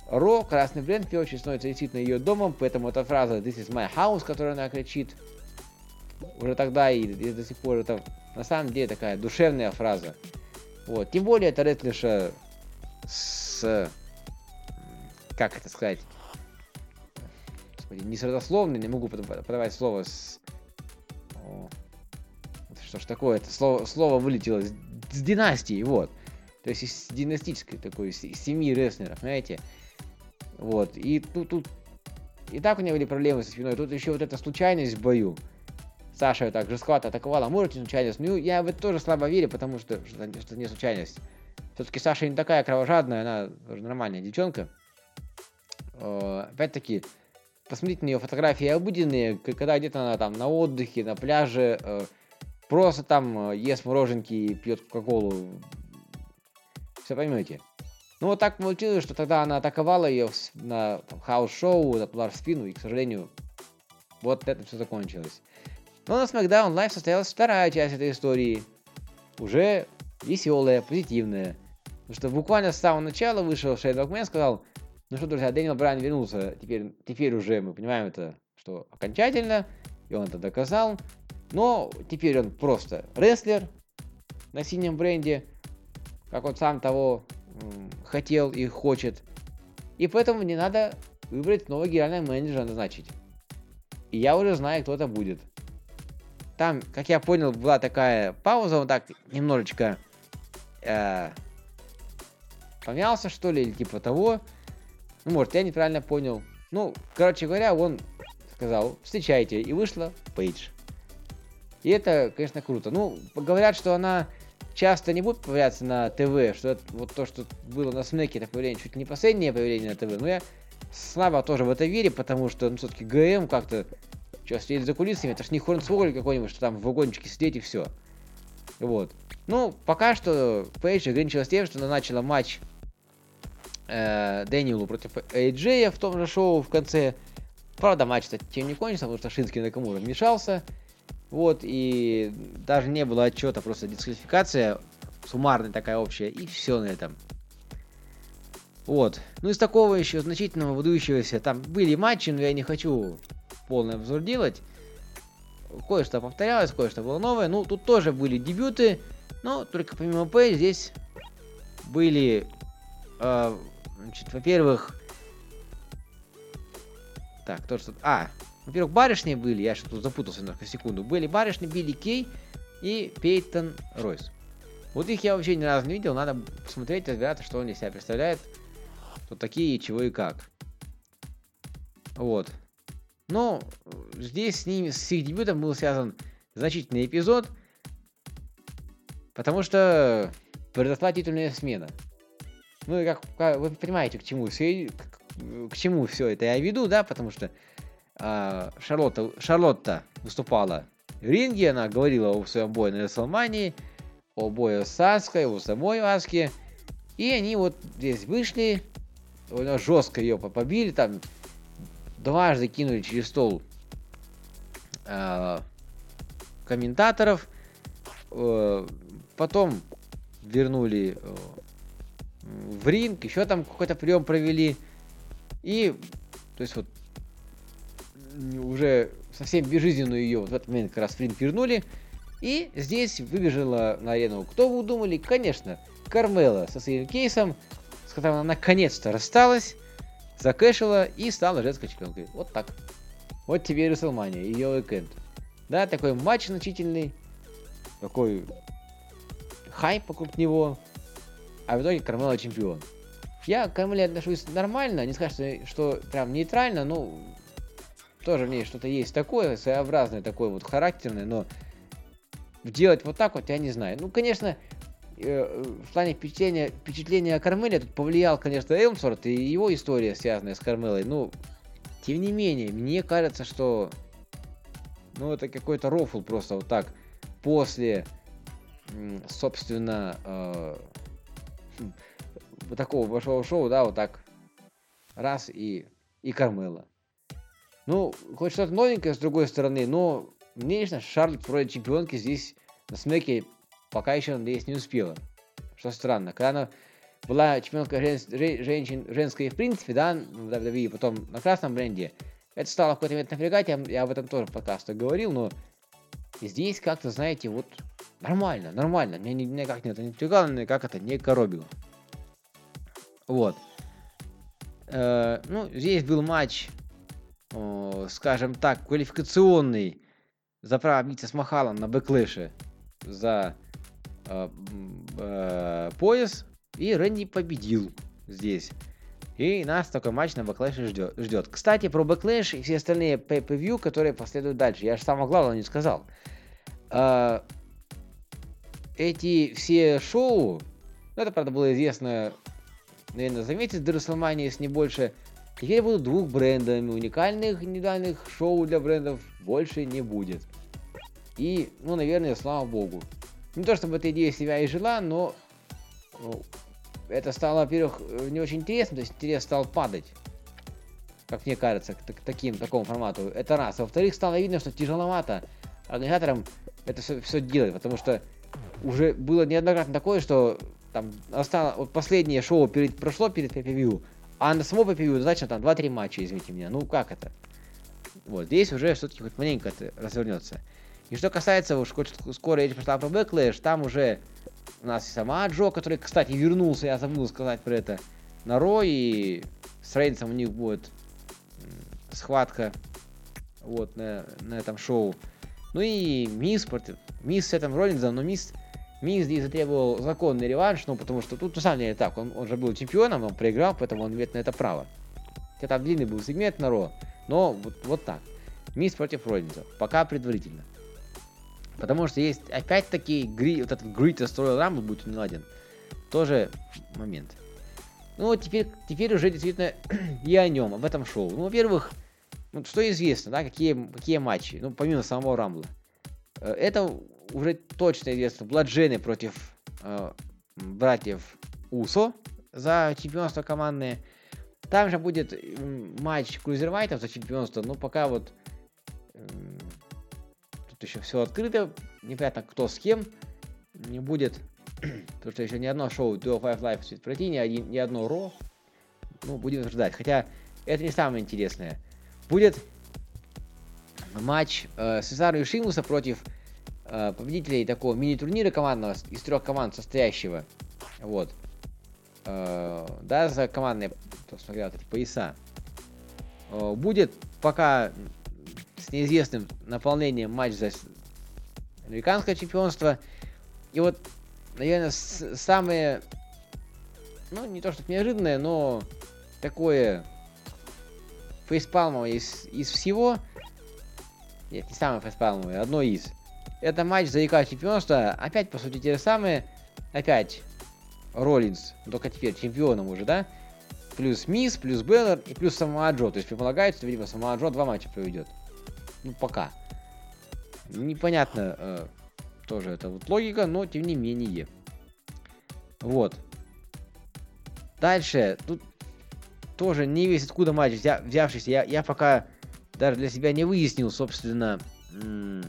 Ро, красный бренд, в первую очередь, становится действительно ее домом, поэтому эта фраза «This is my house», которую она кричит, уже тогда и, и до сих пор, это на самом деле такая душевная фраза. Вот. Тем более, это рестлерша с... Как это сказать? Господи, не с родословной, не могу подавать слово с... Что ж такое? Это слово, слово вылетело с, с династии, вот. То есть из династической такой семьи рестлеров, знаете. Вот. И тут, тут и так у меня были проблемы со спиной. Тут еще вот эта случайность в бою. Саша так жестковато атаковала, может не случайность. Ну, я в это тоже слабо верю, потому что, что, что не случайность. Все-таки Саша не такая кровожадная, она тоже нормальная девчонка. Опять-таки, посмотрите на ее фотографии обыденные, когда где-то она там на отдыхе, на пляже, э, просто там э, ест мороженки, пьет кока-колу. Все поймете. Ну, вот так получилось, что тогда она атаковала ее на house show, напала в спину, и, к сожалению, вот это все закончилось. Но на SmackDown Live состоялась вторая часть этой истории. Уже веселая, позитивная. Потому что буквально с самого начала вышел Шейн Макмен сказал, ну что, друзья, Дэниел Брайан вернулся, теперь, теперь уже мы понимаем это, что окончательно, и он это доказал. Но теперь он просто рестлер на синем бренде, как он сам того хотел и хочет. И поэтому мне надо выбрать нового генерального менеджера назначить. И я уже знаю, кто это будет. Там, как я понял, была такая пауза, вот так немножечко э, помялся, что ли, или типа того. Ну, может, я неправильно понял. Ну, короче говоря, он сказал, встречайте, и вышла Пейдж. И это, конечно, круто. Ну, говорят, что она часто не будут появляться на ТВ, что это, вот то, что было на Снеке, это появление чуть не последнее появление на ТВ, но я слабо тоже в это верю, потому что, ну, все-таки ГМ как-то, что, сидели за кулисами, это ж не Хорнсволь какой-нибудь, что там в вагончике сидеть и все. Вот. Ну, пока что Пейдж ограничилась тем, что она начала матч э, Дэниелу против Эйджея в том же шоу в конце. Правда, матч, кстати, тем не кончился, потому что Шинский Накамура вмешался. Вот, и даже не было отчета, просто дисквалификация суммарная такая общая, и все на этом. Вот. Ну, из такого еще значительного выдающегося, там были матчи, но я не хочу полный обзор делать. Кое-что повторялось, кое-что было новое. Ну, тут тоже были дебюты, но только помимо П здесь были, э, значит, во-первых, так, то, что... А, во-первых, барышни были, я что-то запутался немножко, секунду. Были барышни Билли Кей и Пейтон Ройс. Вот их я вообще ни разу не видел, надо посмотреть, разбираться, что они себя представляют, кто такие, чего и как. Вот. Но здесь с ними, с их дебютом был связан значительный эпизод, потому что произошла титульная смена. Ну и как, как вы понимаете, к чему, все, к, к чему все это я веду, да, потому что Шарлотта, Шарлотта выступала в ринге, она говорила о своем бое на Рестлмании, о бою с Аской, о самой Аске. И они вот здесь вышли, жестко ее побили, там дважды кинули через стол э, комментаторов, э, потом вернули э, в ринг, еще там какой-то прием провели. И, то есть вот уже совсем безжизненную ее вот в этот момент как раз вернули. И здесь выбежала на арену, кто вы думали? Конечно, Кармела со своим кейсом, с которым она наконец-то рассталась, закэшила и стала женской чемпионкой. Вот так. Вот тебе и Расселмания, ее уикенд. Да, такой матч значительный, такой хайп вокруг него, а в итоге Кармела чемпион. Я к Кармеле отношусь нормально, не скажу, что прям нейтрально, но тоже в ней что-то есть такое, своеобразное, такое вот характерное, но делать вот так вот я не знаю. Ну, конечно, э, в плане впечатления, впечатления о Кармеле тут повлиял, конечно, Элмсворт и его история, связанная с Кармелой. Ну, тем не менее, мне кажется, что Ну, это какой-то рофл просто вот так. После, собственно, э, такого большого шоу, да, вот так раз и, и Кармела. Ну, хоть что-то новенькое с другой стороны, но мне лично Шарлотт вроде чемпионки здесь на смеке пока еще надеюсь не успела. Что странно. Когда она была чемпионка жен- жен- женщин, женской в принципе, да, в WWE, потом на красном бренде, это стало в какой-то момент напрягать, я, я об этом тоже в подкастах говорил, но здесь как-то, знаете, вот нормально, нормально. Меня ни- никак не это не напрягало, никак это не коробило. Вот. Э, ну, здесь был матч, о, скажем так, квалификационный за право биться с Махалом на Backlash е за э, э, пояс. И Рэнди победил здесь. И нас такой матч на Backlash е ждет. ждет. Кстати, про Backlash и все остальные pay-per-view, которые последуют дальше. Я же самого главного не сказал. А, эти все шоу, ну, это, правда, было известно, наверное, за месяц до если не больше, теперь будут двухбрендовыми. Уникальных индивидуальных шоу для брендов больше не будет. И, ну, наверное, слава богу. Не то чтобы эта идея себя и жила, но ну, это стало, во-первых, не очень интересно, то есть интерес стал падать. Как мне кажется, к, так- таким, такому формату. Это раз. Во-вторых, стало видно, что тяжеловато организаторам это все, делать, потому что уже было неоднократно такое, что там осталось, вот последнее шоу перед, прошло перед PPV, а на само PPV достаточно там 2-3 матча, извините меня. Ну как это? Вот, здесь уже все-таки хоть маленько это развернется. И что касается, уж хоть скоро речь пошла про Backlash, там уже у нас и сама Джо, который, кстати, вернулся, я забыл сказать про это, на Ро, и с Рейнсом у них будет схватка вот на, на этом шоу. Ну и Мисс против... Мисс с этим Роллинзом, но Мисс... Мисс здесь затребовал законный реванш, ну потому что тут на самом деле так, он, он же был чемпионом, он проиграл, поэтому он имеет на это право. Хотя там длинный был сегмент на Ро, но вот, вот так. Мисс против Роллинза, пока предварительно. Потому что есть опять-таки гри, вот этот Greatest Royal Rumble будет не ладен. Тоже момент. Ну вот теперь, теперь уже действительно и о нем, об этом шоу. Ну, во-первых, что известно, да, какие, какие матчи, ну, помимо самого Рамбла. Э, Это уже точно известно. Бладжены против э, братьев Усо за чемпионство командное. Там же будет матч крузервайтов за чемпионство, но пока вот м, тут еще все открыто, непонятно кто с кем не будет, потому что еще ни одно шоу Duo Five Life будет пройти, ни, один, ни одно Ро, ну, будем ждать, хотя это не самое интересное. Будет матч э, Сезару и Шимуса против э, победителей такого мини-турнира командного из трех команд состоящего, вот, Э, да, за командные, кто смотрел эти пояса. Э, будет пока с неизвестным наполнением матч за американское чемпионство. И вот, наверное, с- самое, ну, не то что неожиданное, но такое фейспалмовое из, из всего. Нет, не самое фейспалмовое, одно из. Это матч за ЯК чемпионства. Опять, по сути, те же самые. Опять Роллинс, только теперь чемпионом уже, да? Плюс Мисс, плюс Беллар и плюс Самоа Джо. То есть предполагается, что, видимо, Самоа Джо два матча проведет. Ну, пока. Непонятно э, тоже это вот логика, но тем не менее. Вот. Дальше. Тут тоже не весь откуда матч взя- взявшийся. Я, я пока даже для себя не выяснил, собственно, м,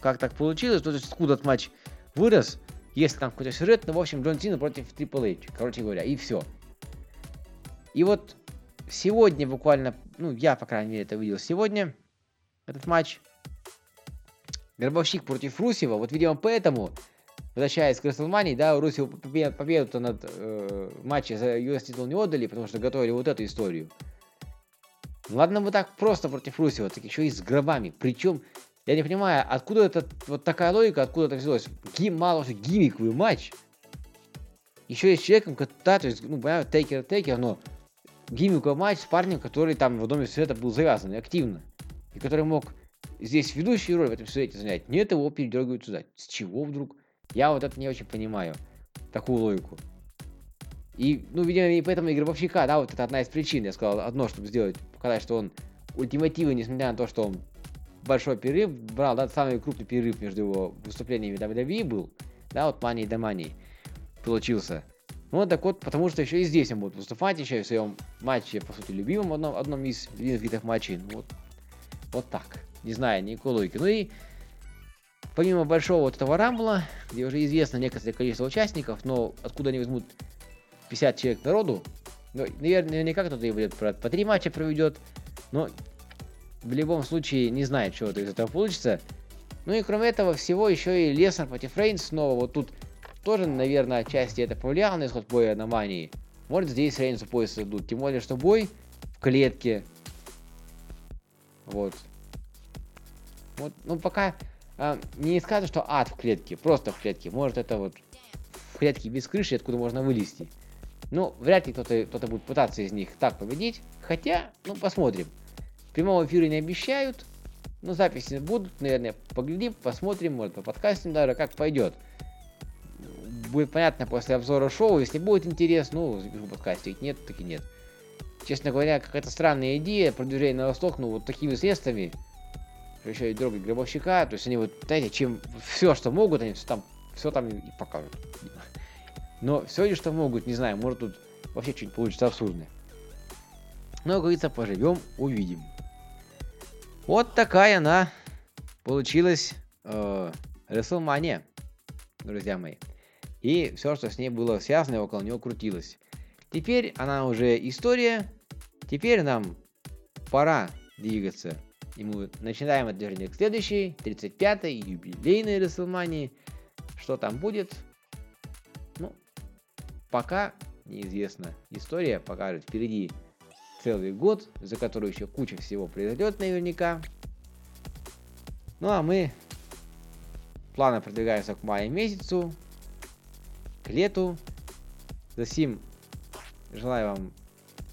как так получилось. То есть откуда этот матч вырос. Если там какой-то сюжет, ну, в общем, Джон Сина против Triple H, короче говоря, и все. И вот сегодня буквально, ну, я, по крайней мере, это видел сегодня, этот матч. Гробовщик против Русева, вот, видимо, поэтому, возвращаясь к WrestleMania, да, Русеву побе- победу над э, матче за US титул не отдали, потому что готовили вот эту историю. Ладно бы так просто против Русева, так еще и с гробами. Причем, я не понимаю, откуда это вот такая логика, откуда это взялось. Гим, мало что гиммиковый матч. Еще и с человеком, ко- да, то есть, ну, понятно, тейкер, тейкер, но гиммиковый матч с парнем, который там в доме света был завязан активно. И который мог здесь ведущую роль в этом сюжете занять. Нет, его передергивают сюда. С чего вдруг? Я вот это не очень понимаю. Такую логику. И, ну, видимо, и поэтому и Гробовщика, да, вот это одна из причин, я сказал, одно, чтобы сделать, показать, что он ультимативный, несмотря на то, что он большой перерыв брал, да, самый крупный перерыв между его выступлениями WWE был, да, вот Money до Money получился. Ну, так вот, потому что еще и здесь он будет выступать, еще и в своем матче, по сути, любимом, одном, одном из любимых видов матчей. Ну, вот, вот так. Не знаю, никакой логики. Ну и помимо большого вот этого рамбла, где уже известно некоторое количество участников, но откуда они возьмут 50 человек народу, ну, наверное, наверняка кто-то и будет по три матча проведет, но в любом случае не знает, что из этого получится. Ну и кроме этого всего еще и Леснер против Рейнс снова. Вот тут тоже, наверное, отчасти это повлияло на исход боя на Мании. Может здесь Рейнсу пояс идут. Тем более, что бой в клетке. Вот. Вот, ну пока а, не скажешь, что ад в клетке, просто в клетке. Может это вот в клетке без крыши, откуда можно вылезти. Ну, вряд ли кто-то кто будет пытаться из них так победить. Хотя, ну, посмотрим. Прямого эфира не обещают. Ну, записи будут, наверное, поглядим, посмотрим, может, по подкастам даже, как пойдет. Будет понятно после обзора шоу, если будет интерес, ну, запишу подкастик, нет, таки нет. Честно говоря, какая-то странная идея продвижения на восток, ну, вот такими средствами, еще и дергать гробовщика, то есть они вот, знаете, чем все, что могут, они все там, все там и покажут. Но все ли, что могут, не знаю, может тут вообще что-нибудь получится абсурдное. Но, как говорится, поживем, увидим. Вот такая она получилась э, друзья мои. И все, что с ней было связано и около нее крутилось. Теперь она уже история. Теперь нам пора двигаться. И мы начинаем от движения к следующей, 35-й, юбилейной WrestleMania. Что там будет? Ну, пока неизвестно. История покажет впереди целый год, за который еще куча всего произойдет наверняка. Ну а мы плавно продвигаемся к маю месяцу, к лету. Засим желаю вам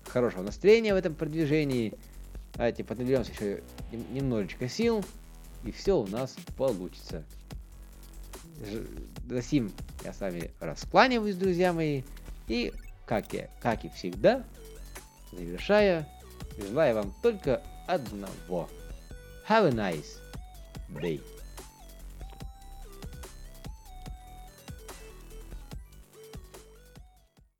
хорошего настроения в этом продвижении. Давайте поднаберемся еще немножечко сил, и все у нас получится. Засим я с вами раскланиваюсь, друзья мои. И, как, я, как и всегда, завершая, желаю вам только одного. Have a nice day.